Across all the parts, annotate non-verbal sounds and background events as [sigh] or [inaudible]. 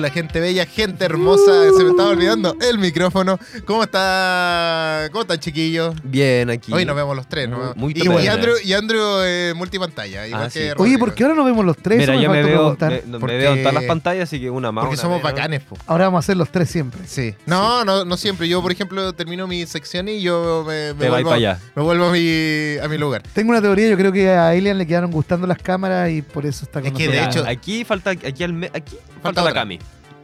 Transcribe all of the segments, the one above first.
Hola, gente bella, gente hermosa. Se me estaba olvidando el micrófono. ¿Cómo está? ¿Cómo están, chiquillos? Bien, aquí. Hoy nos vemos los tres, ¿no? Muy- y, y Andrew, y Andrew eh, multipantalla. Igual Ah, que sí. Rodrigo. Oye, ¿por qué ahora nos vemos los tres? Mira, yo me veo, me, me Porque- veo en todas las pantallas, así que una más. Porque una somos menos. bacanes, po. Ahora vamos a hacer los tres siempre. Sí. No, no, no siempre. Yo, por ejemplo, termino mi sección y yo me, me vuelvo, para allá. me vuelvo a mi, a mi lugar. Tengo una teoría, yo creo que a Elian le quedaron gustando las cámaras y por eso está con Es que, de hecho- Aquí falta, aquí, al me- aquí Falta falta la. Cami.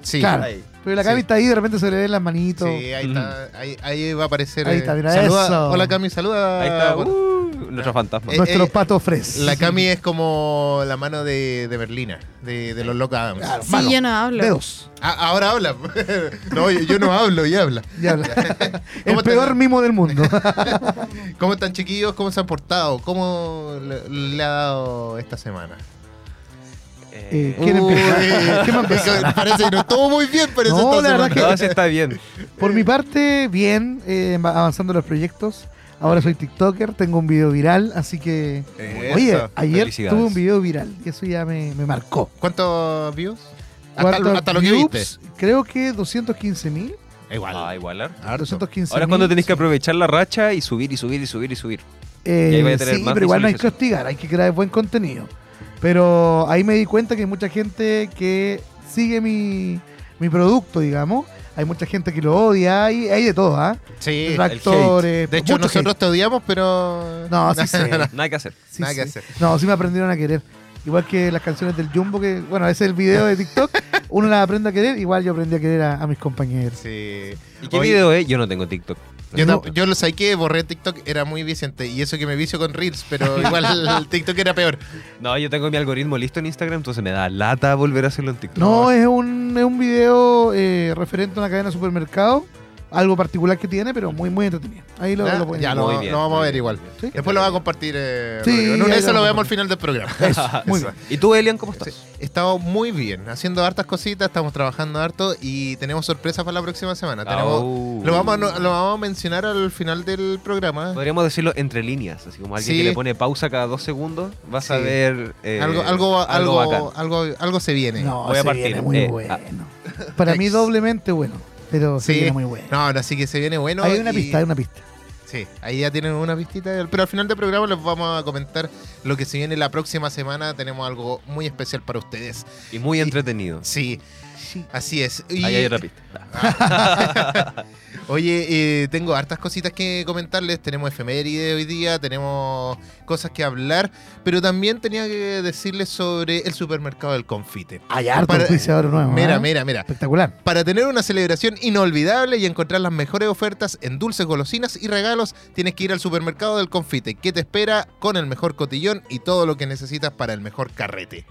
Sí. Claro. Ahí. Pero la Sí. Cami está ahí, de repente se le ven las manitos. Sí, ahí está. Ahí, ahí va a aparecer. Ahí eh, está, mira saluda- eso. Hola, Cami, saluda. Ahí está, Bueno, uh, nuestro fantasma. Eh, Nuestro eh, pato fres. La Cami es como la mano de, de Berlina, de, de los Loca Adams. Claro, Sí, mano, yo no hablo. Dedos. Ah, ahora habla. [laughs] no, yo, yo no hablo y habla. [laughs] [laughs] ¿Cómo El peor mimo del mundo. ¿Cómo están chiquillos? ¿Cómo se han portado? ¿Cómo le, le ha dado esta semana? Eh, ¿Quién Uy, empieza? [laughs] ¿Quién empezar? Parece que no estuvo muy bien, parece No, esta la verdad semana. No, sí está bien. Por mi parte, bien, eh, va- avanzando los proyectos. Ahora soy TikToker, tengo un video viral, así que... Eso. Oye, ayer tuve un video viral y eso ya me, me marcó. ¿Cuántos views? Hasta, ¿Cuántos hasta lo que views? viste. Creo que 215 mil. Igual. Ah, igual. harto. Harto. 215 Ahora es cuando tenés que aprovechar la racha y subir y subir y subir y subir. Eh, Y ahí vaya a tener sí, más pero igual no hay que hostigar, hay que crear buen contenido. Pero ahí me di cuenta que hay mucha gente que sigue mi, mi producto, digamos. Hay mucha gente que lo odia, hay, hay de todo, ¿ah? Sí. Tractores. De hecho, nosotros hate. te odiamos, pero. No, [laughs] sí sé. Nada que hacer. Sí, Nada que hacer. No, sí me aprendieron a querer. Igual que las canciones del Jumbo, que, bueno, ese es el video de TikTok. [laughs] Uno las aprende a querer, igual yo aprendí a querer a, a mis compañeros. Sí. ¿Y qué video es? Yo no tengo TikTok. Yo, No. yo lo saqué, borré TikTok, era muy vicente. Y eso que me vicio con Reels, pero [laughs] igual el TikTok era peor. No, yo tengo mi algoritmo listo en Instagram, entonces me da lata volver a hacerlo en TikTok. No, es un, es un video eh, referente a una cadena de supermercado. Algo particular que tiene, pero muy, muy entretenido. Ahí lo, Ya, lo pueden ya ver. lo, Muy bien, lo vamos a ver bien, igual. Después lo va a compartir. Eh, Sí, de esas lo lo a vemos al final del programa. [laughs] Eso, muy Eso. bien. ¿Y tú, Elian, cómo estás? Sí, He estado muy bien, haciendo hartas cositas, estamos trabajando harto y tenemos sorpresas para la próxima semana. Tenemos, lo, vamos a, no- lo vamos a mencionar al final del programa. Podríamos decirlo entre líneas, así como alguien Sí. que le pone pausa cada dos segundos, vas a ver eh, algo, algo, algo, algo, algo se viene. No, Voy a se partir. viene muy Eh, bueno. ah. Para mí doblemente bueno, pero se Sí. viene muy bueno. No, ahora sí que se viene bueno. hay una y- pista, hay una pista. Sí, ahí ya tienen una pistita. Pero al final del programa les vamos a comentar lo que se viene la próxima semana. Tenemos algo muy especial para ustedes. Y muy Y- entretenido. Sí, Sí. así es. Y- Ahí hay otra pista. [laughs] [laughs] Oye, eh, tengo hartas cositas que comentarles. Tenemos efeméride hoy día, tenemos cosas que hablar, pero también tenía que decirles sobre el supermercado del confite. Hay harto Para- nuevo. Mira, ¿eh? mira, mira. Espectacular. Para tener una celebración inolvidable y encontrar las mejores ofertas en dulces, golosinas y regalos, tienes que ir al supermercado del confite, que te espera con el mejor cotillón y todo lo que necesitas para el mejor carrete.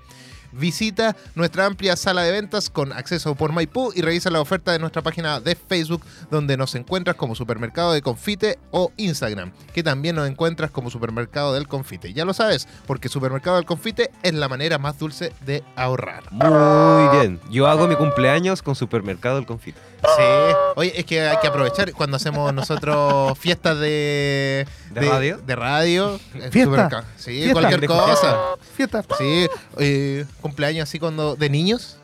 Visita nuestra amplia sala de ventas con acceso por Maipú y revisa la oferta de nuestra página de Facebook donde nos encuentras como Supermercado de Confite o Instagram, que también nos encuentras como Supermercado del Confite. Ya lo sabes, porque Supermercado del Confite es la manera más dulce de ahorrar. Muy bien. Yo hago mi cumpleaños con Supermercado del Confite. Sí. Oye, es que hay que aprovechar cuando hacemos nosotros [laughs] fiestas de... ¿De radio? De radio. en Fiesta. Sí, Fiesta. cualquier cosa. Fiesta. Sí, eh, cumpleaños así cuando de niños.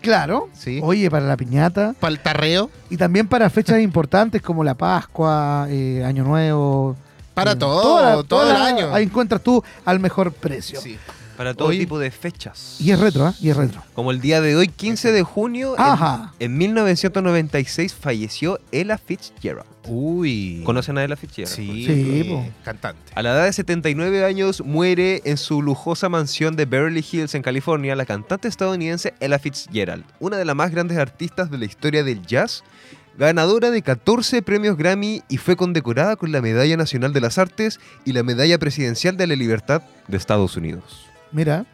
Claro. Sí. Oye, para la piñata. Para el tarreo. Y también para fechas importantes como la Pascua, eh, Año Nuevo. Para eh, todo, toda todo el toda año. Ahí encuentras tú al mejor precio. Sí. Para todo tipo de fechas. Y es retro, ¿ah? Y es retro. Como el día de hoy, 15 de junio, en- Ajá. en, 1996 falleció Ella Fitzgerald. Uy. ¿Conocen a Ella Fitzgerald? Sí, Sí, eh, po. cantante. A la edad de 79 años muere en su lujosa mansión de Beverly Hills en California la cantante estadounidense Ella Fitzgerald, una de las más grandes artistas de la historia del jazz, ganadora de 14 premios Grammy y fue condecorada con la Medalla Nacional de las Artes y la Medalla Presidencial de la Libertad de Estados Unidos. Mira.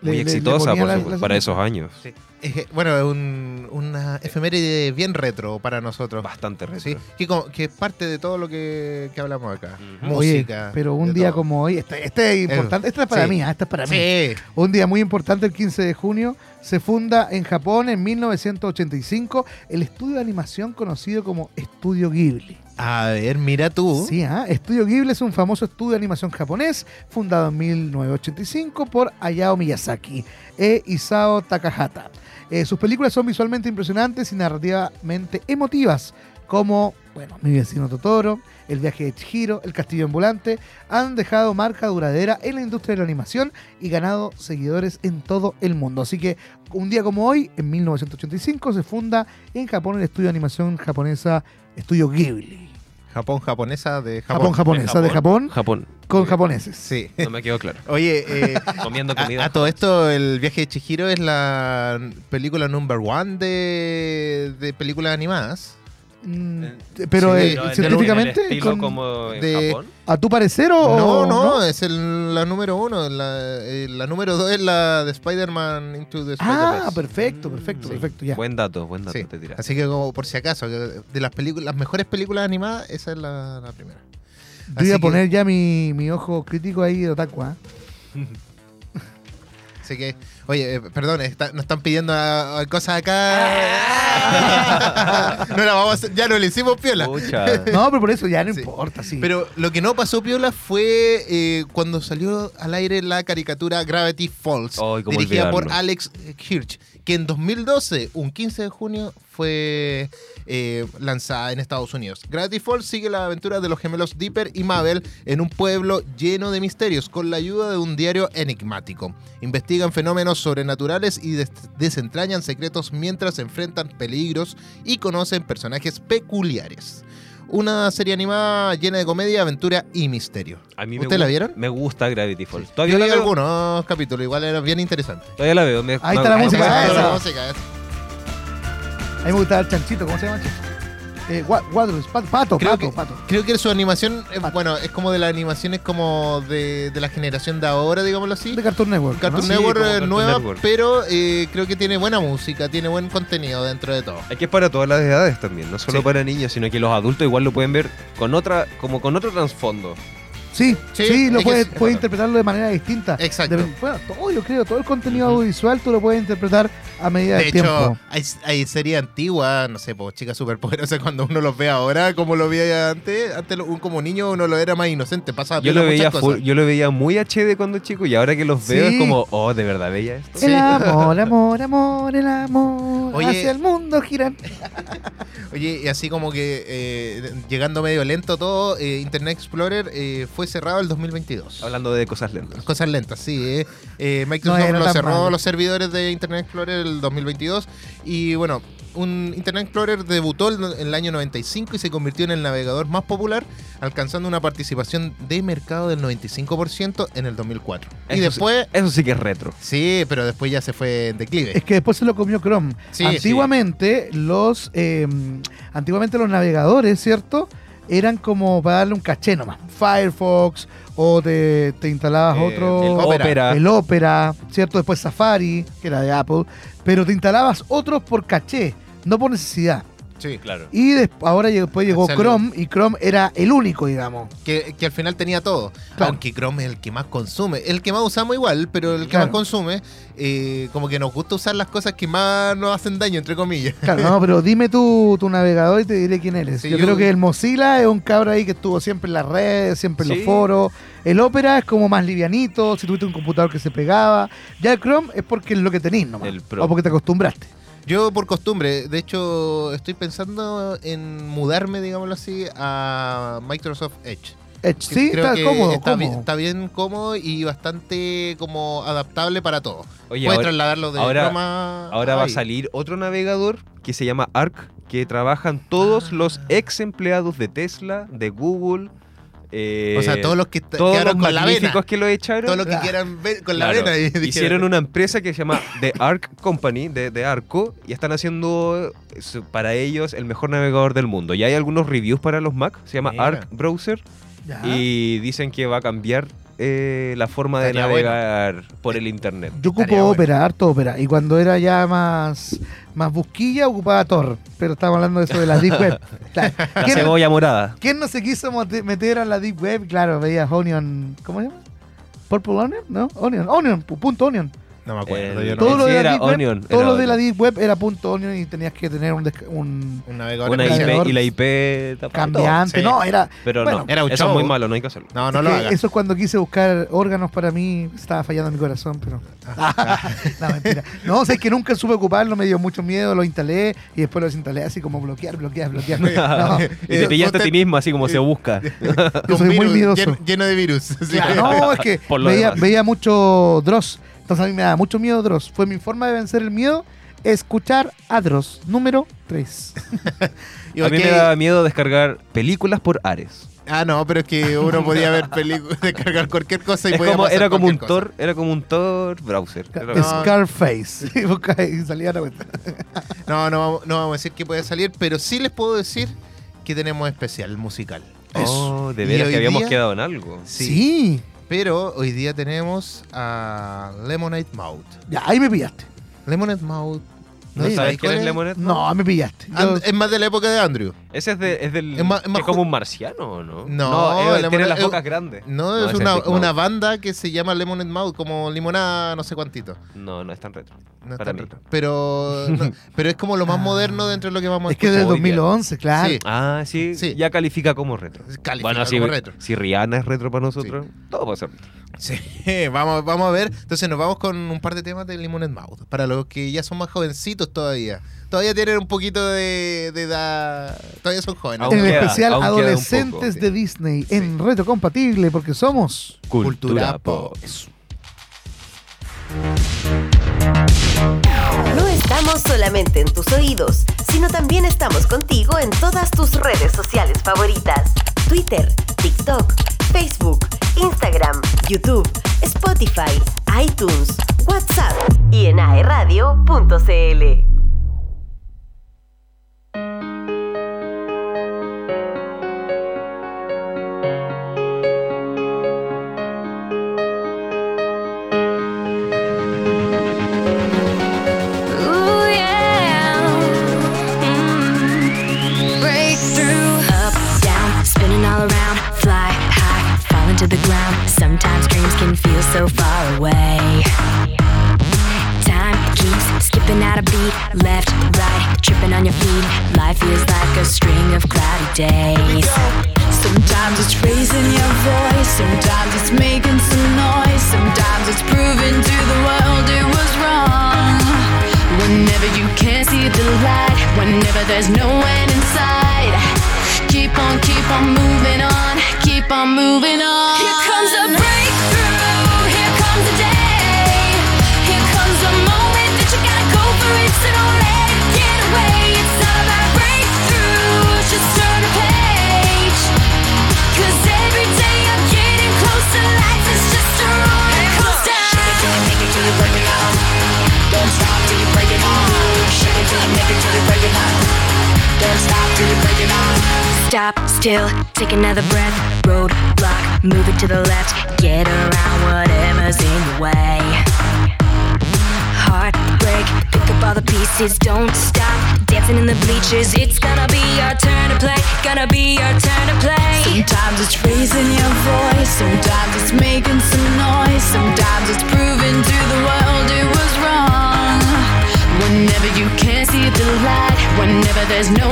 Muy Le- le- le exitosa ponía por la- su- la- para esos años. Sí. Es bueno, es un- una efeméride bien retro para nosotros. Bastante retro. Sí, que, que es parte de todo lo que, que hablamos acá. Ujú. Oye, Música. pero un día todo. como hoy, este, este es importante, esta es para Sí. mí, ah, esta es para mí. Sí. Un día muy importante, el 15 de junio, se funda en Japón en 1985 el estudio de animación conocido como Estudio Ghibli. A ver, mira tú. Sí, ¿ah? Estudio Ghibli es un famoso estudio de animación japonés fundado en 1985 por Hayao Miyazaki e Isao Takahata. Eh, sus películas son visualmente impresionantes y narrativamente emotivas, como, bueno, Mi vecino Totoro, El viaje de Chihiro, El castillo ambulante, han dejado marca duradera en la industria de la animación y ganado seguidores en todo el mundo. Así que un día como hoy, en 1985, se funda en Japón el estudio de animación japonesa Estudio Ghibli. Japón japonesa de Japón, Japón. japonesa de Japón Japón. con japoneses. Sí. No me quedó claro. Oye, eh, [laughs] Comiendo a, comida. a todo esto, el viaje de Chihiro es la película number one de, de películas animadas. Mm, Eh, pero sí, eh, pero en- científicamente, ¿En el estilo con- como en de- Japón? ¿a tu parecer o no, no, es el- la número uno. La, eh, la número dos es la de Spider-Man Into the Spider-Verse. Ah, perfecto, perfecto, Sí. perfecto, ya. Buen dato, buen dato Sí. te tiraste. Así que como por si acaso, que de las películas, las mejores películas animadas, esa es la, la primera. Yo Así voy a que- poner ya mi, mi ojo crítico ahí de otaku, ¿ah? Así que, oye, eh, perdón, está- nos están pidiendo ah, cosas acá. [laughs] no la vamos a hacer- ya no le hicimos piola. Pucha. No, pero por eso ya no Sí. importa, sí. Pero lo que no pasó piola fue eh, cuando salió al aire la caricatura Gravity Falls, Ay, cómo dirigida por olvidarlo. Alex Hirsch, que en 2012, un 15 de junio, fue eh, lanzada en Estados Unidos. Gravity Falls sigue la aventura de los gemelos Dipper y Mabel en un pueblo lleno de misterios, con la ayuda de un diario enigmático. Investigan fenómenos sobrenaturales y des- desentrañan secretos mientras enfrentan peligros y conocen personajes peculiares. Una serie animada llena de comedia, aventura y misterio. A mí me ¿Ustedes la vieron? Me gusta Gravity Falls. Yo Todavía vi la veo. algunos capítulos, igual era bien interesante. Todavía la veo. me- Ahí me- está la música, la esa. A mí me gustaba el chanchito, ¿cómo se llama? Eh, pato, pato, Creo pato, que- pato. Creo que su animación, eh, Pato. bueno, es como de las animaciones como de, de la generación de ahora, digámoslo así. De Cartoon Network. Cartoon Network eh, Cartoon nueva, Network. pero eh, creo que tiene buena música, tiene buen contenido dentro de todo. Es que es para todas las edades también, no solo Sí. para niños, sino que los adultos igual lo pueden ver con otra, como con otro trasfondo. Sí, Sí, sí, lo puedes, es- puedes interpretarlo de manera distinta. Exacto. De- bueno, todo, yo creo, todo el contenido audiovisual tú lo puedes interpretar a medida De del hecho, tiempo. hay, hay series antiguas, no sé, pues chicas superpoderosas, [laughs] cuando uno los ve ahora, como lo veía antes, antes lo- un- como niño uno lo era más inocente, pasaba Yo lo, veía cosas. full- yo lo veía muy HD cuando chico y ahora que los veo Sí. es como, oh, de verdad veía esto. Sí. El amor, [laughs] amor, amor, el amor. Oye. hacia el mundo giran. [laughs] Oye, y así como que eh, llegando medio lento todo, eh, Internet Explorer eh, fue cerrado el 2022. Hablando de cosas lentas. Cosas lentas, sí. eh. Eh, Microsoft No lo cerró malo. los servidores de Internet Explorer el 2022 y bueno, un Internet Explorer debutó en el año 95 y se convirtió en el navegador más popular, alcanzando una participación de mercado del 95% en el 2004. y Eso después, sí, eso sí que es retro. sí, pero después ya se fue en declive. Es que después se lo comió Chrome. Sí, antiguamente los eh, antiguamente los navegadores, ¿cierto? Eran como para darle un caché nomás. Firefox o te, te instalabas Eh, otro el Opera. Opera. el Opera, ¿cierto? Después Safari, que era de Apple, pero te instalabas otros por caché, no por necesidad. Sí, Claro. Y ahora después llegó Chrome y Chrome era el único, digamos. que, que al final tenía todo. Claro. Aunque Chrome es el que más consume. El que más usamos igual, pero el que Claro. más consume, eh, como que nos gusta usar las cosas que más nos hacen daño, entre comillas. Claro, no, pero dime tu, tu navegador y te diré quién eres. Sí, yo, yo- creo que el Mozilla es un cabro ahí que estuvo siempre en las redes, siempre en Sí. los foros. El Opera es como más livianito, si tuviste un computador que se pegaba. Ya el Chrome es porque es lo que tenés nomás. El Pro. O porque te acostumbraste. Yo por costumbre, de hecho, estoy pensando en mudarme, digámoslo así, a Microsoft Edge. Edge, sí, creo está que cómodo, está, cómodo. Bien, está bien cómodo y bastante como adaptable para todo. Oye, Puedes ahora, trasladarlo de ahora- Chrome a- ahora va a salir otro navegador que se llama Arc, que trabajan todos Ah. los ex empleados de Tesla, de Google. Eh, O sea, todos los que todos los con la vena. que lo echaron. Todos los que Ah. quieran ver con Claro, la vena. y Hicieron una empresa que se llama The Arc Company, de, de Arco, y están haciendo eh, para ellos el mejor navegador del mundo. Y hay algunos reviews para los Mac, se llama Mira. Arc Browser, Ya. y dicen que va a cambiar eh, la forma de Estaría bueno. navegar por el internet. Yo ocupo estaría bueno. Opera, harto Opera. Y cuando era ya más, más busquilla, ocupaba Tor. Pero estamos hablando de eso de la Deep Web. [laughs] Claro. La ¿Quién, cebolla morada. quién no se quiso meter a la Deep Web? Claro, veías Onion. ¿Cómo se llama? ¿Purple Onion? ¿No? Onion. Onion, pu- punto Onion. No me acuerdo. El- yo no- Todo lo de la era Deep Web, Onion, todo era lo de la. Deep Web era punto .onion y tenías que tener un, un Un navegador Una. IP y la IP cambiante. Sí. No, era. Pero Bueno, no, era un eso show. es muy malo, no hay que hacerlo. No, no es lo que hagas. Eso es cuando quise buscar órganos para mí. Estaba fallando mi corazón, pero. [laughs] [laughs] no, mentira. No, o sea, es que nunca supe ocuparlo, me dio mucho miedo, lo instalé y después lo desinstalé así como bloquear, bloquear, bloquear. [laughs] No, Y te pillaste a ti mismo así como se busca. yo soy muy miedoso. Lleno, lleno de virus. Claro, no, es que veía, veía mucho Dross. Entonces a mí me daba mucho miedo Dross. Fue mi forma de vencer el miedo, escuchar a Dross. Número 3. [laughs] Y A mí me daba miedo descargar películas por Ares. Ah, no, pero es que uno podía ver [laughs] películas, [laughs] descargar cualquier cosa y Es podía como, pasar era como un cosa. Tor, era como un Tor browser. No. Scarface. Y salía la cuenta. No, no, vamos- no vamos a decir que puede salir, pero sí les puedo decir que tenemos especial musical. Oh, de veras que habíamos día- quedado en algo. Sí. Pero hoy día tenemos a Lemonade Mouth. Ya, ahí me pillaste. Lemonade Mouth. ¿No sabéis sabes quién es Lemonade? No, me pillaste. Yo- And- es más de la época de Andrew. Ese es, de, es del. Es más- es más que es como ju- un marciano, ¿o ¿no? No, Lemonade- tiene las bocas grandes. No, es ese una, Big Mouth. una banda que se llama Lemonade Mouth, como limonada no sé cuántito. No, no es tan retro. No es Para tan mí. retro. Pero, no, [laughs] pero es como lo más moderno dentro de lo que vamos a es que es del hoy día. 2011, claro. Sí. Ah, sí, Sí. ya califica como retro. Califica bueno, si, como retro. si Rihanna es retro para nosotros, todo puede ser retro. Sí, [laughs] vamos, vamos a ver. Entonces nos vamos con un par de temas de Lemonade Mouth. Para los que ya son más jovencitos todavía. Todavía tienen un poquito de, de edad. Todavía son jóvenes. Aún en queda, especial Adolescentes poco, de sí. Disney en Reto Compatible porque somos Cultura pop. No estamos solamente en tus oídos, sino también estamos contigo en todas tus redes sociales favoritas. Twitter, TikTok, Facebook, Instagram, YouTube, Spotify, iTunes, WhatsApp y en aeradio.cl. there's no end still, take another breath. Roadblock, move it to the left. Get around whatever's in your way. Heartbreak, pick up all the pieces. Don't stop dancing in the bleachers. It's gonna be our turn to play. Gonna be our turn to play. Sometimes it's raising your voice, sometimes it's making some noise, sometimes it's proving to the world it was wrong. Whenever you can't see the light, whenever there's no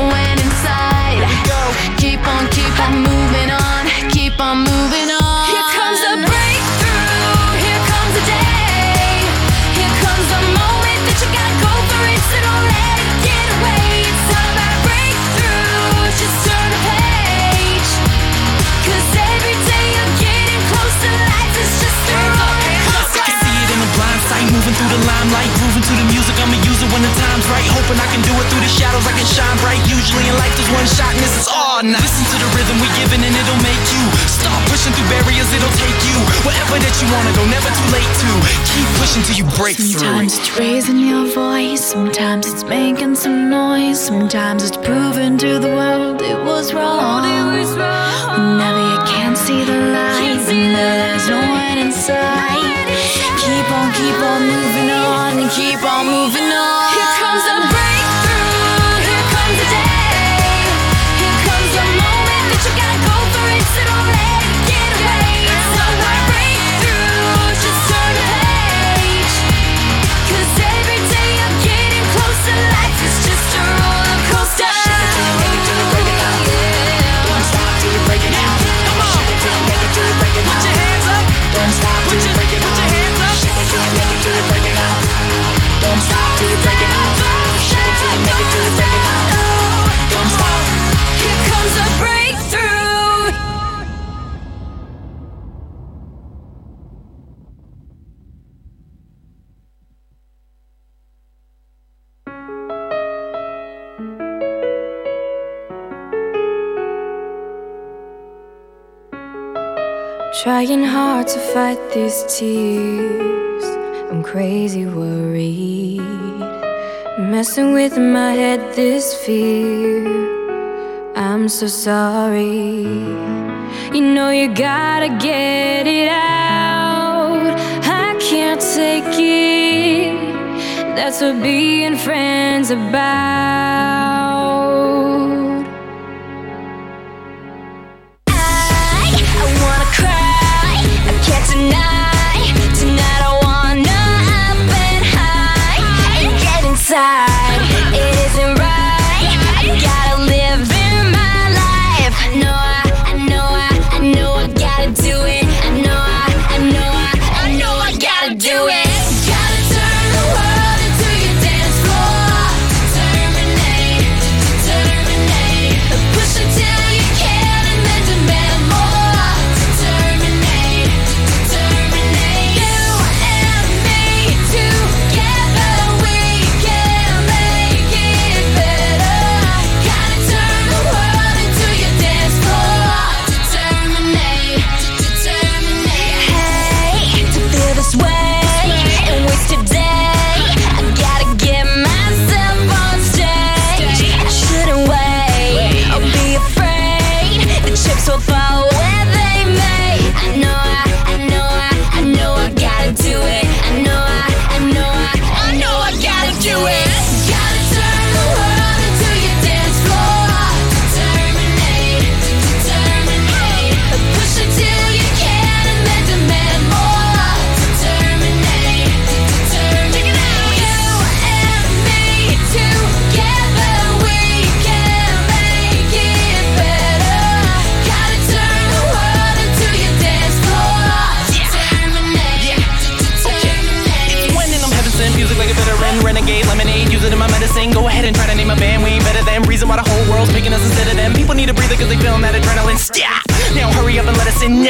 limelight, grooving to the music. I'ma use it when the time's right. Hoping I can do it through the shadows, I can shine bright. Usually in life, there's one shot, and this is all. Now listen to the rhythm we giving, and it'll make you start pushing through barriers. It'll take you wherever that you wanna go. Never too late to keep pushing till you break through. Sometimes it's raising your voice, sometimes it's making some noise, sometimes it's proving to the world it was wrong. Whenever you can't see the light, whenever there's no one inside, keep on, keep on moving on, and keep on moving these tears. I'm crazy worried. Messing with my head this fear. I'm so sorry. You know you gotta get it out. I can't take it. That's what being friends about.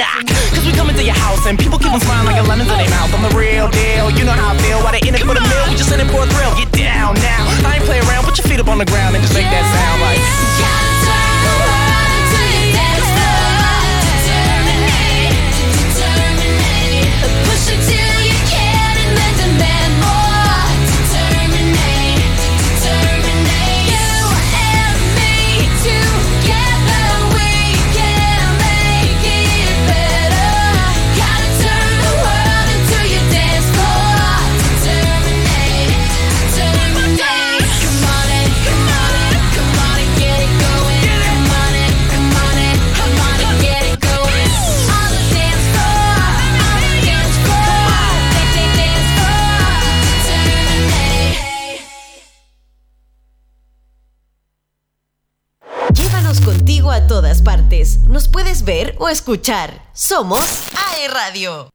Up and let us in, knock. Cause we come into your house and people keep on smiling like a lemons in their mouth. I'm the real deal, you know how I feel. Why they in it for the meal, we just in it for a thrill. Get down now. I ain't play around, put your feet up on the ground and just make that sound ver o escuchar. Somos AE Radio.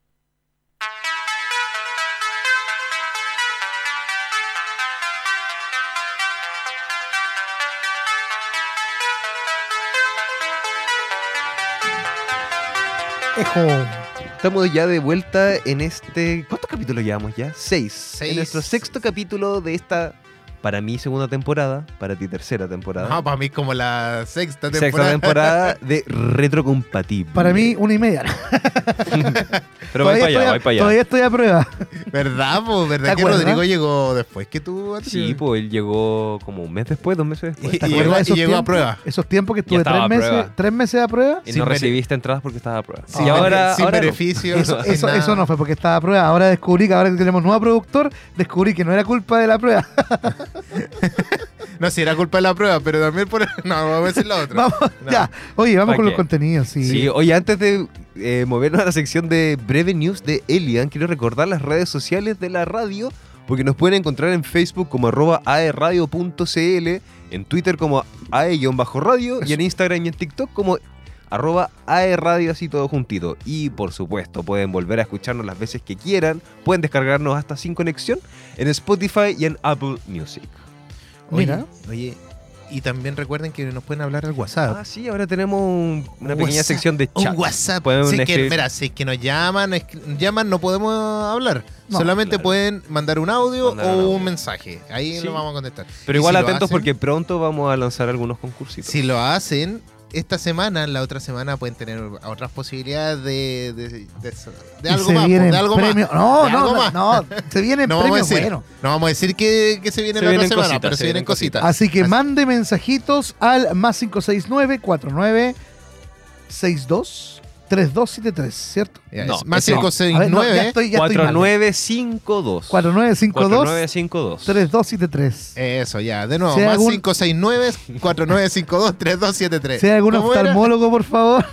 Ejo. Estamos ya de vuelta en este. ¿Cuántos capítulos llevamos ya? Seis. Seis. En nuestro sexto capítulo de esta, para mí, segunda temporada, para ti, tercera temporada. No, para mí como la sexta temporada. Sexta temporada [laughs] de Retrocompatible. Para mí, una y media. [laughs] [laughs] Pero va para allá, a- va para allá. Todavía estoy a prueba. ¿Verdad, po? ¿Verdad ¿Te que acuerdas? Rodrigo llegó después que tú? Sí, pues él llegó como un mes después, dos meses después. Y- ¿Te y acuerdas llegó- de esos y llegó a tiempos? prueba. Esos tiempos que estuve tres meses, prueba. tres meses a prueba. Y no recibiste entradas porque estaba a prueba. Sin y ahora, sin ahora no. beneficio. Eso, eso, eso no fue porque estaba a prueba. Ahora descubrí que ahora que tenemos nuevo productor, descubrí que no era culpa de la prueba. [laughs] No, si era culpa de la prueba, pero también por. [laughs] No, vamos a decir la otra. vamos, No. ya. Oye, vamos ¿Pa con qué? los contenidos. Sí. Sí, oye, antes de eh, movernos a la sección de breve news de Elian, quiero recordar las redes sociales de la radio, porque nos pueden encontrar en Facebook como arroba aeradio.cl, en Twitter como ae-radio y en Instagram y en TikTok como arroba aeradio, así todo juntito. Y por supuesto, pueden volver a escucharnos las veces que quieran, pueden descargarnos hasta sin conexión en Spotify y en Apple Music. Oye, Mira. Oye, y también recuerden que nos pueden hablar al WhatsApp. Ah, sí, ahora tenemos un- una Un pequeña sección de Un chat. WhatsApp. Pueden Si es que, mira, si es que nos llaman, es que- llaman no podemos hablar. No, Solamente claro. pueden mandar un audio Mandar o un audio. un mensaje. Ahí Sí. lo vamos a contestar. Pero Y igual si atentos hacen- porque pronto vamos a lanzar algunos concursitos. Si lo hacen, esta semana, la otra semana pueden tener otras posibilidades de, de, de- algo se más. vienen de algo premios. más. No, de no, algo no, más. no, se vienen [laughs] No vamos, a premios no vamos a decir que, que se viene Se la otra vienen semana, cositas, pero se se vienen vienen cositas. Así que mande mensajitos al más 569 49 62 3273, ¿cierto? Ya, No, es más ese no. A ver, no, ya 569. estoy, ya estoy mal. 4952. 4952 4952. 3273. Eso, ya. De nuevo, Si más algún- 569-4952-3273. Si hay algún oftalmólogo, por favor,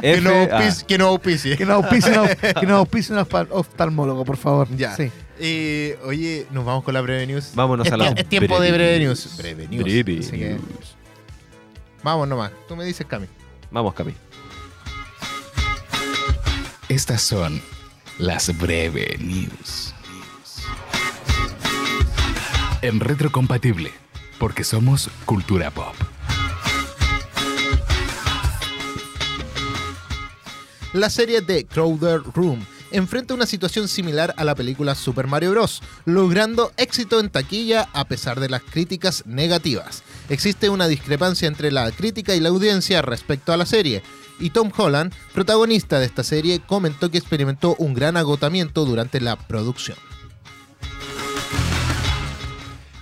Que no auspicie. Que no auspicie. que nos auspicie un oftalmólogo, por favor. Ya. Sí. Y, oye, nos vamos con la breve news. Vámonos es, a la es tiempo de breve news. news. Breve news. Breve Así que news. vamos nomás. Tú me dices, Cami. Vamos, Cami. Estas son las breve news. En retrocompatible, porque somos cultura pop. La serie de Crowder Room enfrenta una situación similar a la película Super Mario Bros., logrando éxito en taquilla a pesar de las críticas negativas. Existe una discrepancia entre la crítica y la audiencia respecto a la serie, y Tom Holland, protagonista de esta serie, comentó que experimentó un gran agotamiento durante la producción.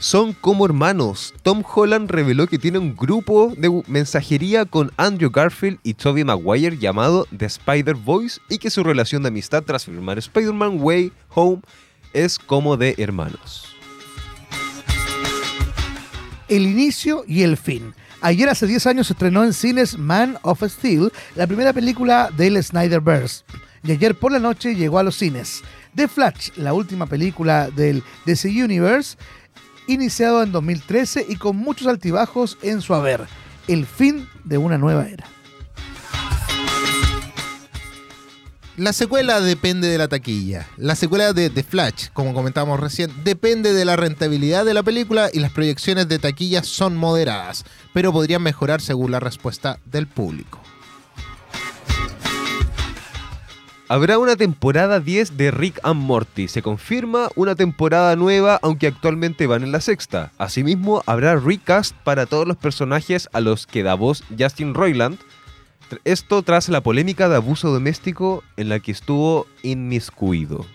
Son como hermanos. Tom Holland reveló que tiene un grupo de mensajería con Andrew Garfield y Tobey Maguire llamado The Spider Boys y que su relación de amistad tras filmar Spider-Man Way Home es como de hermanos. El inicio y el fin. Ayer hace 10 años se estrenó en cines Man of Steel, la primera película del Snyderverse. Y ayer por la noche llegó a los cines. The Flash, la última película del DC Universe, iniciado en 2013 y con muchos altibajos en su haber. El fin de una nueva era. La secuela depende de la taquilla. La secuela de The Flash, como comentábamos recién, depende de la rentabilidad de la película y las proyecciones de taquilla son moderadas, pero podrían mejorar según la respuesta del público. Habrá una temporada 10 de Rick and Morty. Se confirma una temporada nueva, aunque actualmente van en la sexta. Asimismo, habrá recast para todos los personajes a los que da voz Justin Roiland. Esto tras la polémica de abuso doméstico en la que estuvo inmiscuido.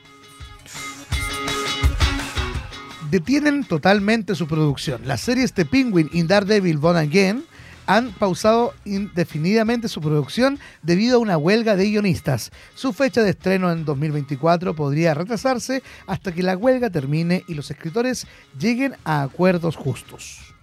detienen totalmente su producción. Las series The Penguin y Daredevil Born Again han pausado indefinidamente su producción debido a una huelga de guionistas. Su fecha de estreno en 2024 podría retrasarse hasta que la huelga termine y los escritores lleguen a acuerdos justos.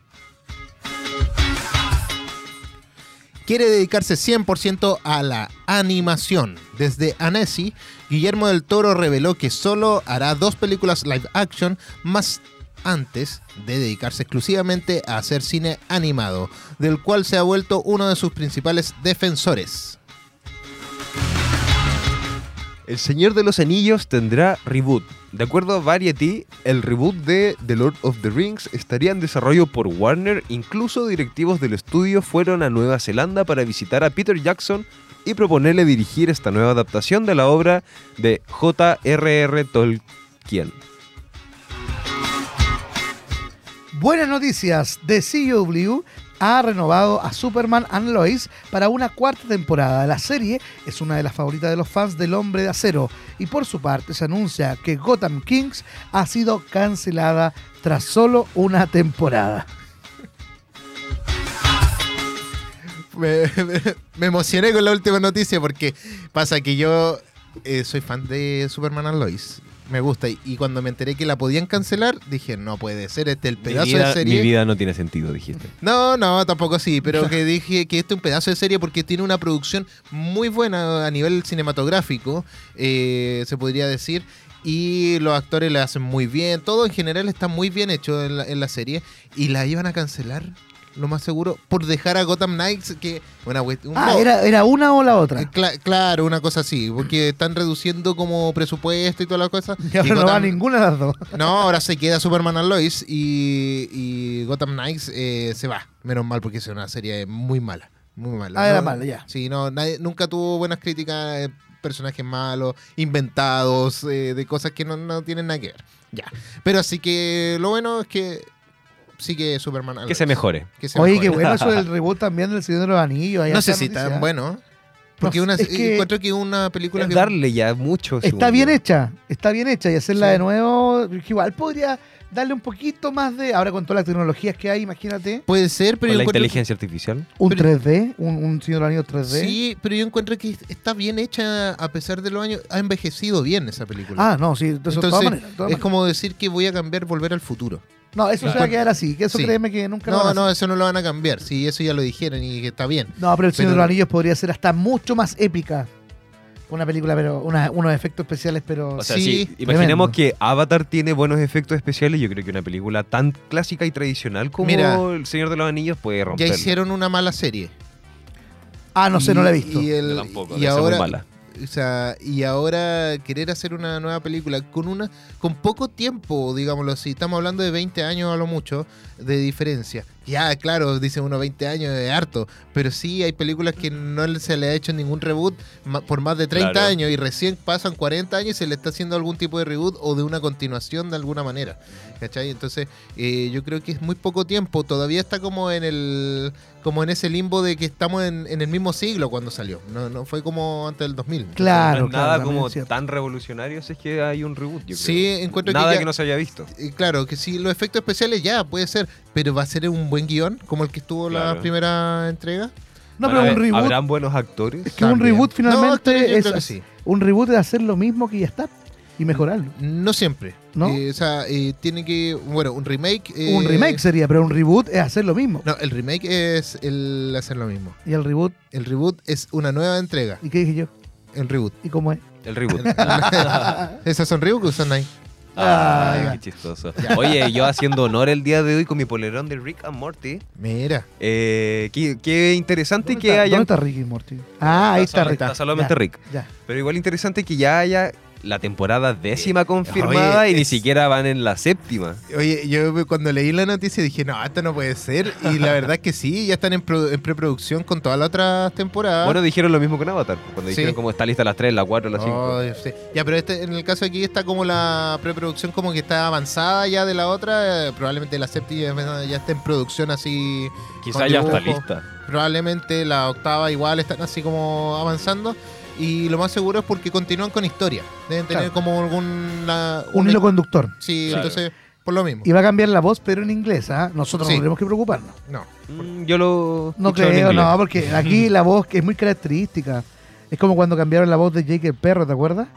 Quiere dedicarse 100% a la animación. Desde Annecy, Guillermo del Toro reveló que solo hará dos películas live action más antes de dedicarse exclusivamente a hacer cine animado, del cual se ha vuelto uno de sus principales defensores. El Señor de los Anillos tendrá reboot. De acuerdo a Variety, el reboot de The Lord of the Rings estaría en desarrollo por Warner. Incluso directivos del estudio fueron a Nueva Zelanda para visitar a Peter Jackson y proponerle dirigir esta nueva adaptación de la obra de J.R.R. Tolkien. Buenas noticias, The CW ha renovado a Superman and Lois para una cuarta temporada. La serie es una de las favoritas de los fans del Hombre de Acero y por su parte se anuncia que Gotham Kings ha sido cancelada tras solo una temporada. [laughs] Me, emocioné con la última noticia porque pasa que yo eh, soy fan de Superman and Lois. Me gusta. Y, y cuando me enteré que la podían cancelar, dije, no puede ser este el Mi pedazo vida, de serie. mi vida no tiene sentido, dijiste. [laughs] No, no, tampoco sí, pero [laughs] que dije que este es un pedazo de serie porque tiene una producción muy buena a nivel cinematográfico, eh, se podría decir, y los actores le hacen muy bien, todo en general está muy bien hecho en la, en la serie, y la iban a cancelar, lo más seguro, por dejar a Gotham Knights, que una Ah, ¿era, era una o la eh, otra? cla- claro, una cosa así, porque están reduciendo como presupuesto y todas las cosas. Y ahora y no va ninguna de las dos. [laughs] no, ahora se queda Superman and Lois y, y Gotham Knights eh, se va. Menos mal porque es una serie muy mala. Muy mala. Ah, era mala, ya. Sí, no, nadie, nunca tuvo buenas críticas, eh, personajes malos, inventados, eh, de cosas que no, no tienen nada que ver. Ya. Pero así que lo bueno es que sí que Superman Que se mejore. Que se Oye, mejore. qué bueno eso del [laughs] reboot también del Señor de los Anillos. No sé si noticia. tan bueno. Porque No, una, es que- encuentro que una película Es que... darle ya mucho. Está bien yo. hecha, está bien hecha y hacerla Sí. de nuevo, igual podría darle un poquito más de, ahora con todas las tecnologías que hay, imagínate, Puede ser, pero Con yo la que- inteligencia artificial. un Pero- 3D, un, un Señor de los Anillos 3D. Sí, pero yo encuentro que está bien hecha a pesar de los años. Ha envejecido bien esa película. Ah, no, sí, de todas Entonces, maneras, de todas es maneras. como decir que voy a cambiar Volver al Futuro. No, eso se va a quedar así, que eso Sí. créeme que nunca lo van a No, no, eso no lo van a cambiar. Sí, eso ya lo dijeron y que está bien. No, pero el Señor Pero- de los Anillos podría ser hasta mucho más épica. Una película, pero una- unos efectos especiales, pero... O sea, Sí, sí, imaginemos tremendo. que Avatar tiene buenos efectos especiales. Yo creo que una película tan clásica y tradicional como Mira, El Señor de los Anillos puede Ya romper. hicieron una mala serie. ah, no sé, Y- no la he visto. Y, el- Yo tampoco, y debe ser muy ahora, mala. O sea, y ahora querer hacer una nueva película con una con poco tiempo, digámoslo así. Estamos hablando de 20 años a lo mucho de diferencia. Ya, claro, dice uno 20 años es harto, pero sí hay películas que no se le ha hecho ningún reboot por más de 30 Claro. años y recién pasan 40 años y se le está haciendo algún tipo de reboot o de una continuación de alguna manera. ¿Cachai? Entonces, eh, yo creo que es muy poco tiempo. Todavía está como en el como en ese limbo de que estamos en, en el mismo siglo cuando salió. No, no fue como antes del 2000. Claro, no es claro, nada como es tan revolucionario si es que hay un reboot. Yo Sí, creo. encuentro nada que que, ya- no se haya visto. Eh, claro, que sí, los efectos especiales ya puede ser, pero va a ser un buen guion como el que estuvo la primera entrega. No, pero un reboot, ¿Habrán buenos actores? es que un reboot finalmente es, creo que sí. un reboot es hacer lo mismo que ya está y mejorarlo. No siempre. ¿No? Eh, o sea, eh, tiene que. Bueno, un remake. eh, un remake sería, pero un reboot es hacer lo mismo. No, el remake es el hacer lo mismo. Y el reboot, El reboot es una nueva entrega. ¿y qué dije yo? El reboot. ¿Y cómo es? El reboot. [laughs] ¿Esas son reboot que usan ahí? Ah, Ay, ya. qué chistoso. Oye, yo haciendo honor el día de hoy con mi polerón de Rick and Morty. Mira. Eh, qué, qué interesante ¿Dónde que está, haya. ¿Dónde está Ricky y Morty? Ah, ahí está, solo- Rick. está solamente Ya, Rick. Ya. Pero igual interesante que ya haya la temporada décima confirmada oye, y ni siquiera van en la séptima. Oye, yo cuando leí la noticia dije, no, esto no puede ser. Y la [laughs] verdad es que sí, ya están en, pro- en preproducción con todas las otras temporadas. Bueno, dijeron lo mismo con Avatar. Cuando Sí. dijeron como está lista las 3, la 4, la 5. Ay, sí. Ya, pero este, en el caso aquí está como la preproducción como que está avanzada ya de la otra. eh, probablemente la séptima ya está en producción así. Quizá ya está lista. Probablemente la octava igual están así como avanzando. Y lo más seguro es porque continúan con historia. Deben tener Claro. como algún... la- Un hilo conductor. Sí, Claro. entonces, por lo mismo. Y va a cambiar la voz, pero en inglés, ¿ah? Nosotros Sí. no tenemos que preocuparnos. No. Mm, yo lo. No creo, no, porque [laughs] aquí la voz que es muy característica. Es como cuando cambiaron la voz de Jake el perro, ¿te acuerdas?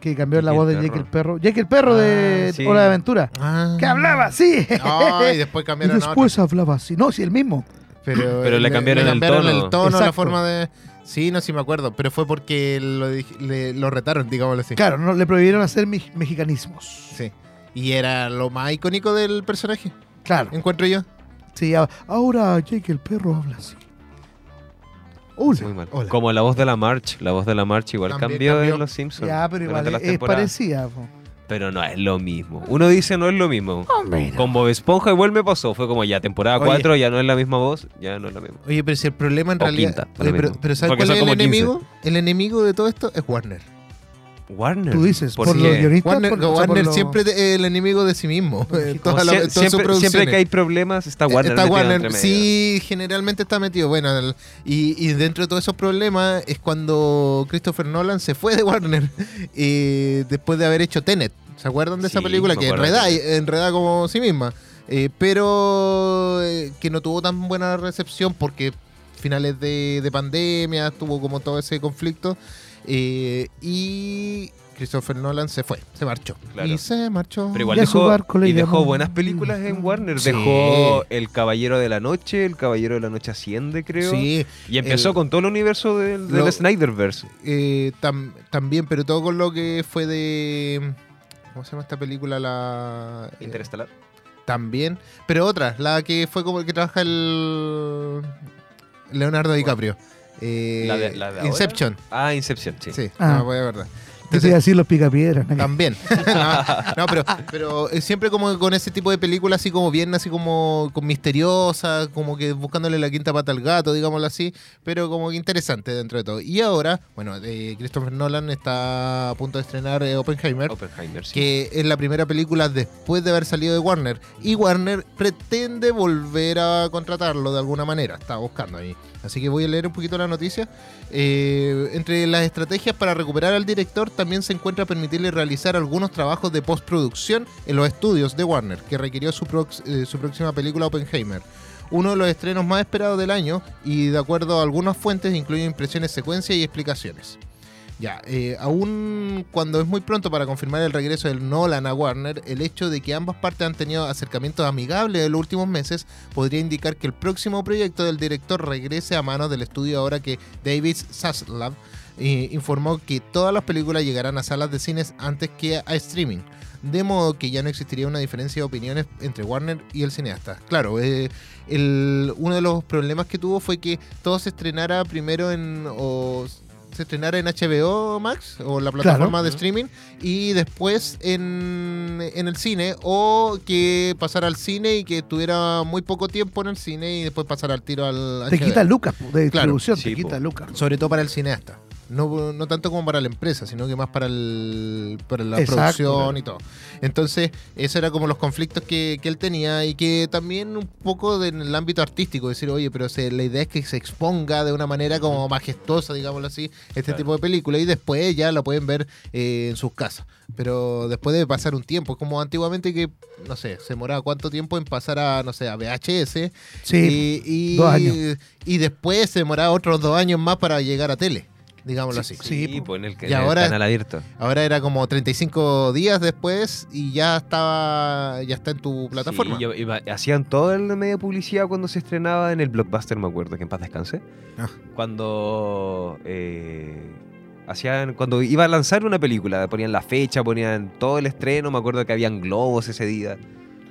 Que cambiaron la voz el de Jake perro. el perro. Jake el perro de Ah, sí. Hora de Aventura. Ah. Que hablaba, sí. Ay, después y cambiaron a después hablaba así. No, sí, el mismo. Pero, Pero le cambiaron el tono. el tono, la forma de... Sí, no, sí me acuerdo. Pero fue porque lo, le- lo retaron, digámoslo así. Claro, no, le prohibieron hacer me- mexicanismos. Sí. Y era lo más icónico del personaje, Claro. encuentro yo. Sí, ahora Jake el perro habla así. Hola. Muy mal. Hola. Como la voz de la March. La voz de la March igual También cambió, cambió. en Los Simpsons. Ya, pero igual es, parecida. po. Pero no es lo mismo. Uno dice no es lo mismo. Hombre, Con Bob Esponja igual me pasó. Fue como ya temporada Oye. 4, ya no es la misma voz, ya no es la misma. Oye, pero si el problema en O realidad... quinta, da Oye, lo pero, mismo. pero ¿sabes Porque cuál es el como 15. enemigo? El enemigo de todo esto es Warner. Warner. Tú dices, por, ¿Por los guionistas. Warner, por- o sea, por Warner siempre es el enemigo de sí mismo. Eh, toda la- siempre, que hay problemas está Warner. Está metido Warner, sí, generalmente está metido. Bueno, el- y, y dentro de todos esos problemas es cuando Christopher Nolan se fue de Warner [laughs] eh, después de haber hecho Tenet. ¿Se acuerdan de esa película? Que enreda, enreda como sí misma. Eh, pero eh, que no tuvo tan buena recepción porque finales de, de pandemia, tuvo como todo ese conflicto. Eh, y Christopher Nolan se fue, se marchó. Claro. Y se marchó. Pero igual dejó, barco y dejó buenas películas en Warner. Sí. Dejó El Caballero de la Noche, El Caballero de la Noche Asciende, creo. Sí, Y empezó con todo el universo del, del Lo- Snyderverse. eh, tam- también, pero todo con lo que fue de. ¿Cómo se llama esta película? La. eh, Interestelar. también. Pero otra, la que fue como el que trabaja el. Leonardo DiCaprio. Eh, ¿La de- la de ahora? Inception. Ah, Inception, sí. Sí, Ah. no a verdad. Te iba a decir los picapiedras. ¿no? También. [laughs] no, no, pero, pero eh, siempre como con ese tipo de películas así como bien, así como con misteriosa, como que buscándole la quinta pata al gato, digámoslo así, pero como que interesante dentro de todo. Y ahora, bueno, eh, Christopher Nolan está a punto de estrenar eh, Oppenheimer. Oppenheimer, sí. que es la primera película después de haber salido de Warner. Y Warner pretende volver a contratarlo de alguna manera. Está buscando ahí. Así que voy a leer un poquito la noticia. Eh, entre las estrategias para recuperar al director también se encuentra permitirle realizar algunos trabajos de postproducción en los estudios de Warner, que requirió su, eh, su próxima película Oppenheimer. Uno de los estrenos más esperados del año y de acuerdo a algunas fuentes incluye impresiones, secuencia y explicaciones. Ya, eh, aún cuando es muy pronto para confirmar el regreso del Nolan a Warner, el hecho de que ambas partes han tenido acercamientos amigables en los últimos meses podría indicar que el próximo proyecto del director regrese a manos del estudio ahora que David Zaslav eh, informó que todas las películas llegarán a salas de cines antes que a streaming. De modo que ya no existiría una diferencia de opiniones entre Warner y el cineasta. Claro, eh, el- uno de los problemas que tuvo fue que todo se estrenara primero en. Se estrenara en HBO Max o la plataforma de streaming y después en, en el cine o que pasara al cine y que tuviera muy poco tiempo en el cine y después pasara al tiro al Te HBO. quita lucas de Claro, distribución, sí, te quita lucas. Sobre todo para el cineasta. No, no tanto como para la empresa, sino que más para, el, para la Exacto, producción claro. y todo. Entonces, eso era como los conflictos que, que él tenía y que también un poco de- en el ámbito artístico, decir, oye, pero se- la idea es que se exponga de una manera como majestuosa, digámoslo así, este Claro. tipo de película y después ya la pueden ver eh, en sus casas. Pero después debe pasar un tiempo, es como antiguamente que, no sé, se demoraba cuánto tiempo en pasar a, no sé, a VHS Sí, y, y- dos años. y después se demoraba otros dos años más para llegar a tele, digámoslo así. Sí, Sí, po. pues en el, Y ahora- canal abierto. Ahora era como 35 días después y ya estaba ya está en tu plataforma. Sí, yo- iba- hacían todo el medio de publicidad cuando se estrenaba en el Blockbuster, me acuerdo, que en paz descanse. Ah. Cuando eh, hacían, cuando iba a lanzar una película, ponían la fecha, ponían todo el estreno, me acuerdo que habían globos ese día.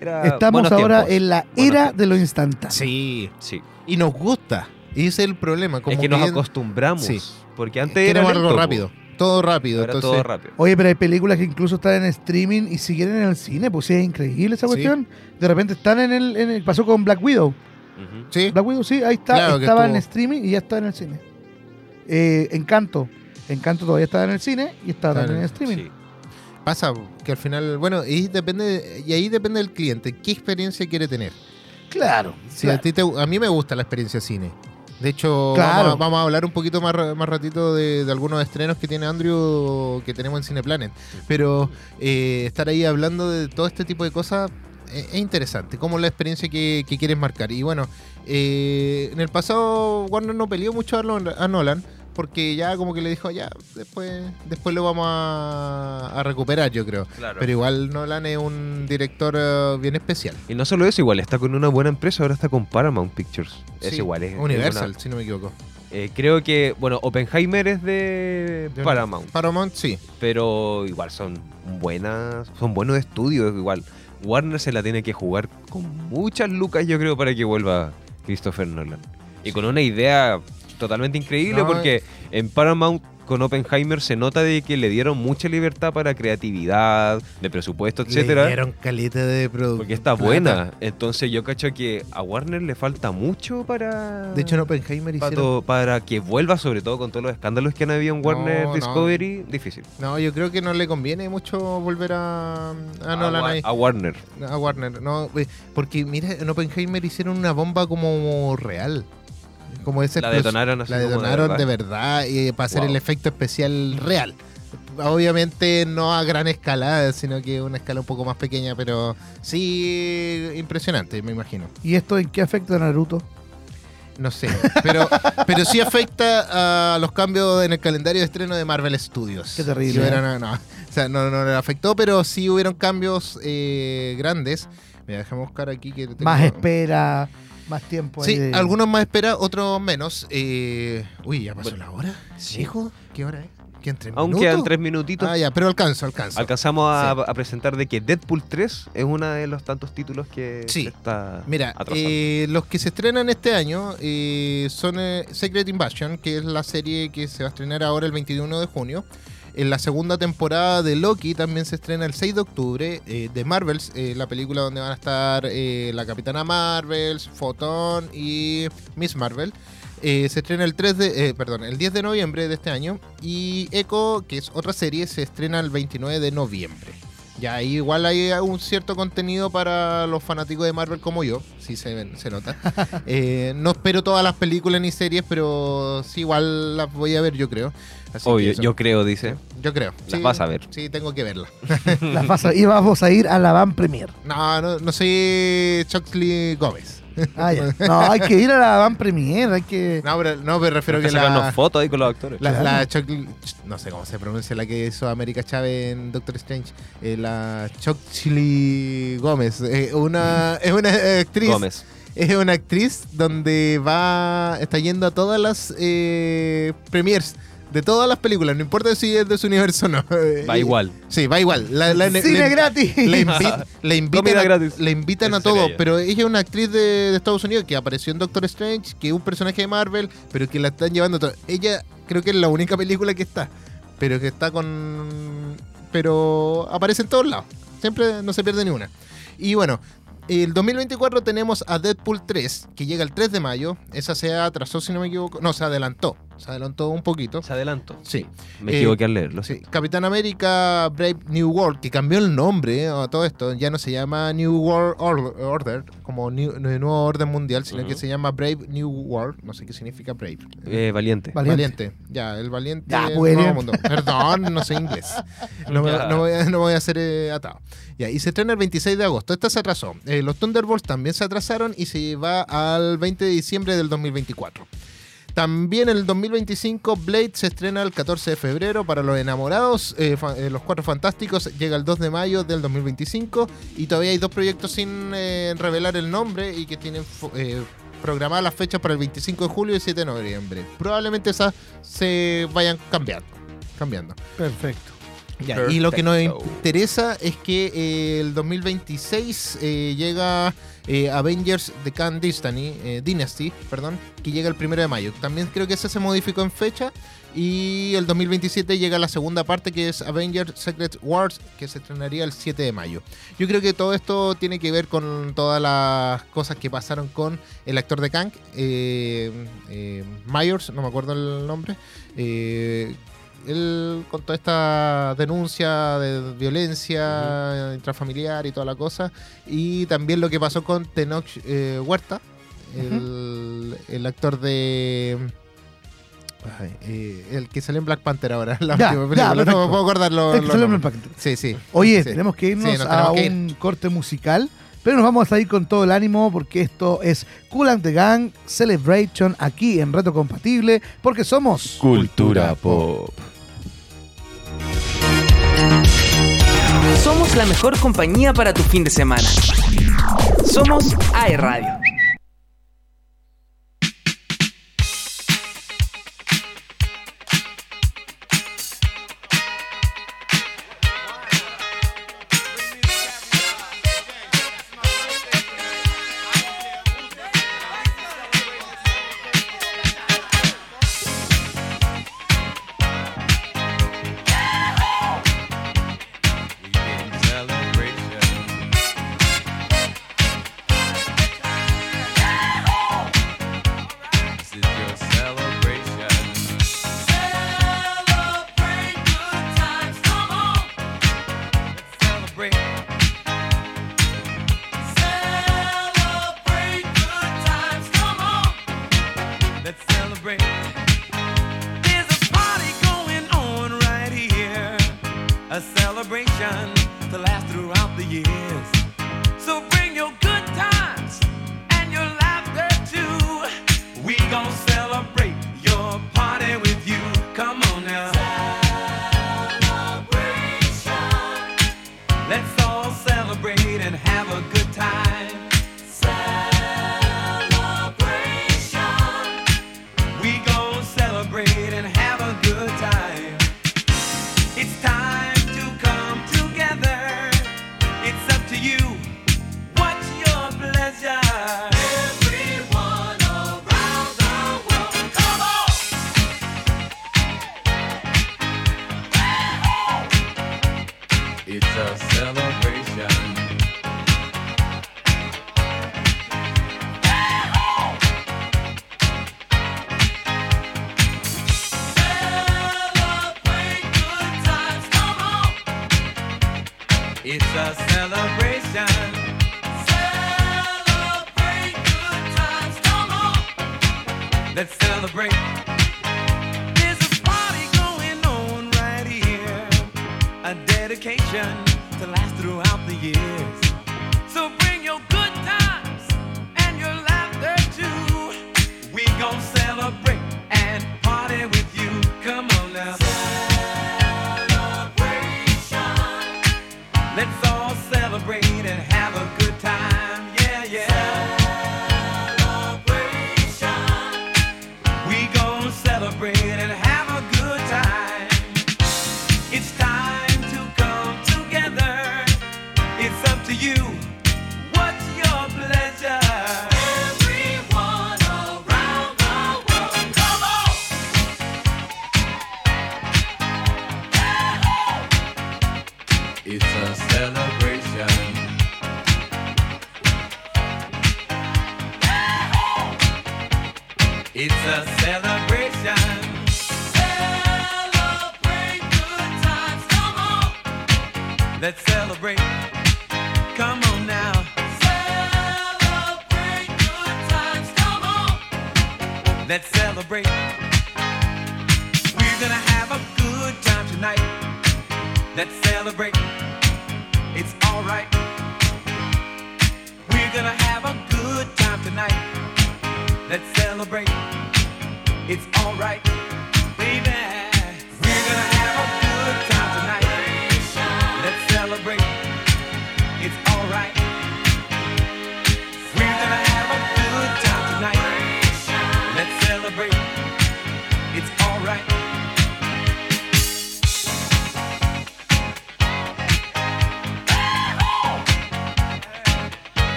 Era Estamos ahora tiempos. en la era de lo instantáneo. Sí, Sí. y nos gusta. Y ese es el problema. Como es que nos acostumbramos. Sí. Porque antes era queremos algo rápido. Todo rápido. Ahora entonces, todo rápido. Oye, pero hay películas que incluso están en streaming y siguen en el cine, pues sí, es increíble esa Sí. cuestión. De repente están en el, en el- Pasó con Black Widow. Sí, Black Widow, sí, ahí está. Claro estaba en streaming y ya está en el cine. Eh, Encanto. Encanto todavía está en el cine y está también en- en streaming. Sí. pasa que al final, bueno, y depende y ahí depende del cliente, qué experiencia quiere tener. Claro. Si claro. a, ti te- a mí me gusta la experiencia cine. De hecho, Claro. vamos, a, vamos a hablar un poquito más, más ratito de, de algunos estrenos que tiene Andrew que tenemos en Cineplanet. Pero eh, estar ahí hablando de todo este tipo de cosas eh, es interesante, como la experiencia que, que quieres marcar. Y bueno, eh, en el pasado Warner no peleó mucho a Nolan, porque ya como que le dijo, ya, después, después lo vamos a, a recuperar, yo creo. Claro. Pero igual Nolan es un director eh, bien especial. Y no solo eso, igual está con una buena empresa, ahora está con Paramount Pictures. Es Sí, igual, es es Universal, una- si no me equivoco. eh, creo que, bueno, Oppenheimer es de De- Paramount, Paramount, sí. pero igual son buenas, son buenos estudios, igual. Warner se la tiene que jugar con muchas lucas, yo creo, para que vuelva Christopher Nolan. Y con una idea totalmente increíble, No, porque en Paramount con Oppenheimer se nota de que le dieron mucha libertad para creatividad, de presupuesto, etcétera. Le dieron caleta de producto. Porque está buena. Entonces yo cacho que a Warner le falta mucho para. De hecho, en Oppenheimer para, hicieron... para que vuelva, sobre todo con todos los escándalos que han habido en Warner no. Discovery, difícil. No, yo creo que no le conviene mucho volver a, a Warner. A Warner, no, eh, porque mira, en Oppenheimer hicieron una bomba como real. Como esa La detonaron así La como de detonaron verdad. de verdad, y para hacer Wow. el efecto especial real. Obviamente no a gran escala, sino que una escala un poco más pequeña, pero sí impresionante, me imagino. ¿Y esto en qué afecta a Naruto? No sé, pero, [laughs] pero sí afecta a los cambios en el calendario de estreno de Marvel Studios. Qué terrible, hubieron- no, o sea, no, no le afectó, pero sí hubieron cambios eh, grandes. Mira, déjame buscar aquí que tengo- Más espera, más tiempo. ahí Sí, de- algunos más espera, otros menos. Eh, uy, ¿ya pasó Bueno, la hora? sí. Hijo, ¿qué hora es? ¿Quedan tres Aún minutos? quedan tres minutitos. Ah, ya, pero alcanzo, alcanzo. Alcanzamos a, a presentar de que Deadpool 3 es uno de los tantos títulos que Sí. está Mira, eh, los que se estrenan este año eh, son eh, Secret Invasion, que es la serie que se va a estrenar ahora el 21 de junio. En la segunda temporada de Loki también se estrena el 6 de octubre. eh, de Marvels, eh, la película donde van a estar eh, la Capitana Marvels, Photon y Miss Marvel. Se estrena el 3 de, perdón, el 10 de noviembre de este año. Y Echo, que es otra serie, se estrena el 29 de noviembre. Ya ahí igual hay un cierto contenido para los fanáticos de Marvel como yo, sí se, ven- se nota. [laughs] Eh, no espero todas las películas ni series, pero sí igual las voy a ver, yo creo. Así Obvio, yo creo, dice. Yo creo. Las vas a ver. Sí, tengo que verla. [laughs] Las vas a- y vamos a ir a la Van Premier. No, no, no soy Chuckley Gómez. Ah, ya. No, hay que ir a la Van Premier, hay que... No, pero, no, pero refiero Hay que que la, fotos ahí con los actores. la, no sé cómo se pronuncia la que hizo América Chávez en Doctor Strange. Eh, la Chuckley Gómez. eh, una, [laughs] es una actriz. Gómez. Es una actriz donde va. Está yendo a todas las eh, premiers de todas las películas. No importa si es de su universo o no. [laughs] Va igual. Sí, va igual. La, la- ¡Cine le- gratis! le, invi- [laughs] le invitan, a, gratis. le invitan a todo, ella. pero ella es una actriz de, de Estados Unidos que apareció en Doctor Strange, que es un personaje de Marvel, pero que la están llevando todo. Ella creo que es la única película que está, pero que está con... Pero aparece en todos lados, siempre no se pierde ni una. Y bueno, el 2024 tenemos a Deadpool 3, que llega el 3 de mayo. Esa se atrasó, si no me equivoco. No, se adelantó. Se adelantó un poquito. Se adelanto. Sí. Me Eh, equivoqué al leerlo. Sí, Capitán América Brave New World, que cambió el nombre eh, a todo esto, ya no se llama New World Or- Order, como New, Nuevo Orden Mundial, sino que se llama Brave New World, no sé qué significa Brave. Eh, valiente. Valiente. Valiente. ya, el valiente Ya, nuevo pues, ya. mundo. Perdón, no sé inglés. No, me- no voy, a, no voy a ser eh, atado. Ya, y se estrena el 26 de agosto. Esta se atrasó. Eh, los Thunderbolts también se atrasaron y se va al 20 de diciembre del 2024. También el 2025 Blade se estrena el 14 de febrero para los enamorados. eh, fa- eh, los Cuatro Fantásticos llega el 2 de mayo del 2025 y todavía hay dos proyectos sin eh, revelar el nombre y que tienen eh, programadas las fechas para el 25 de julio y 7 de noviembre. Probablemente esas se vayan cambiando. cambiando. Perfecto. Ya, y lo que nos interesa es que eh, el 2026 eh, llega eh, Avengers The Khan Dynasty, eh, Dynasty, perdón, que llega el primero de mayo. También creo que ese se modificó en fecha. Y el 2027 llega la segunda parte que es Avengers Secret Wars, que se estrenaría el 7 de mayo. Yo creo que todo esto tiene que ver con todas las cosas que pasaron con el actor de Kang, eh, eh, Myers, no me acuerdo el nombre. eh, él con toda esta denuncia de violencia intrafamiliar y toda la cosa. Y también lo que pasó con Tenoch eh, Huerta, el, el actor de... ay, eh, el que salió en Black Panther ahora, [laughs] la Ya, última ya, no me puedo acordar los- Es que salió en. Black Panther. Sí, sí. Oye, Sí. tenemos que irnos Sí, a tenemos que ir. un corte musical, pero nos vamos a ir con todo el ánimo porque esto es Cool and the Gang Celebration aquí en Reto Compatible, porque somos Cultura pop. Somos la mejor compañía para tu fin de semana. Somos AE Radio. To last throughout the years. So bring your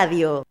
Radio.